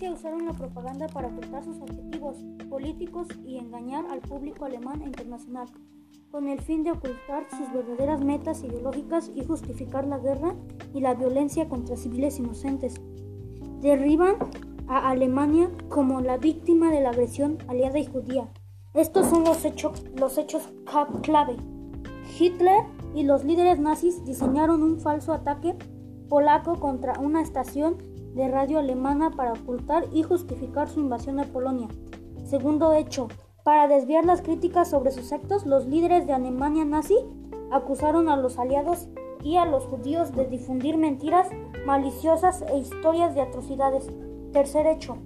Austria usaron la propaganda para ocultar sus objetivos políticos y engañar al público alemán e internacional, con el fin de ocultar sus verdaderas metas ideológicas y justificar la guerra y la violencia contra civiles inocentes. Derriban a Alemania como la víctima de la agresión aliada y judía. Estos son los, los hechos clave. Hitler y los líderes nazis diseñaron un falso ataque polaco contra una estación de radio alemana para ocultar y justificar su invasión de Polonia. Segundo hecho, para desviar las críticas sobre sus actos, los líderes de Alemania nazi acusaron a los aliados y a los judíos de difundir mentiras maliciosas e historias de atrocidades. Tercer hecho,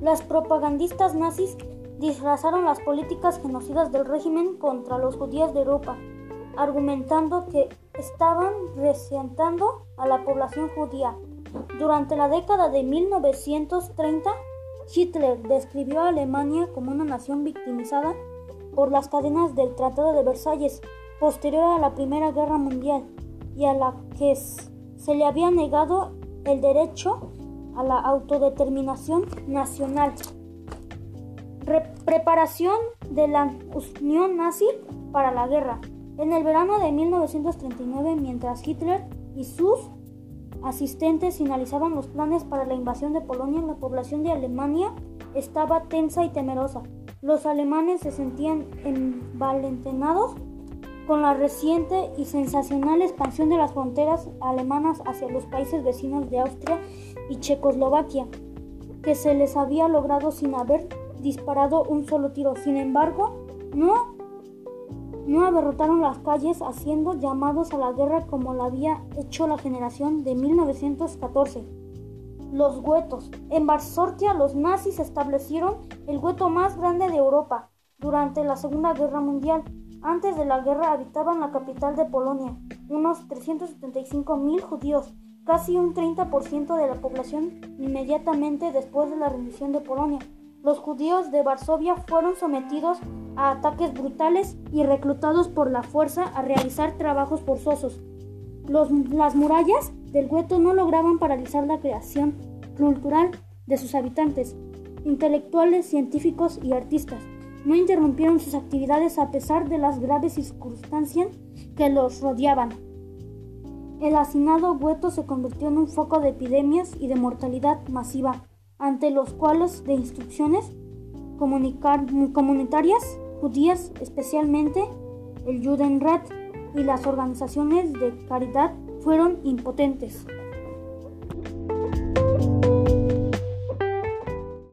las propagandistas nazis disfrazaron las políticas genocidas del régimen contra los judíos de Europa, argumentando que estaban resentando a la población judía. Durante la década de 1930, Hitler describió a Alemania como una nación victimizada por las cadenas del Tratado de Versalles posterior a la Primera Guerra Mundial y a la que se le había negado el derecho a la autodeterminación nacional. preparación de la Unión nazi para la guerra. En el verano de 1939, mientras Hitler y sus asistentes finalizaban los planes para la invasión de Polonia, la población de Alemania estaba tensa y temerosa. Los alemanes se sentían envalentonados con la reciente y sensacional expansión de las fronteras alemanas hacia los países vecinos de Austria y Checoslovaquia, que se les había logrado sin haber disparado un solo tiro. Sin embargo, no no abarrotaron las calles haciendo llamados a la guerra como lo había hecho la generación de 1914. Los guetos. En Varsovia los nazis establecieron el gueto más grande de Europa durante la Segunda Guerra Mundial. Antes de la guerra habitaban la capital de Polonia unos 375.000 judíos, casi un 30% de la población inmediatamente después de la rendición de Polonia. Los judíos de Varsovia fueron sometidos a ataques brutales y reclutados por la fuerza a realizar trabajos forzosos. las murallas del gueto no lograban paralizar la creación cultural de sus habitantes. Intelectuales, científicos y artistas no interrumpieron sus actividades a pesar de las graves circunstancias que los rodeaban. El hacinado gueto se convirtió en un foco de epidemias y de mortalidad masiva, ante los cuales de instrucciones comunitarias judías, especialmente el Judenrat y las organizaciones de caridad, fueron impotentes.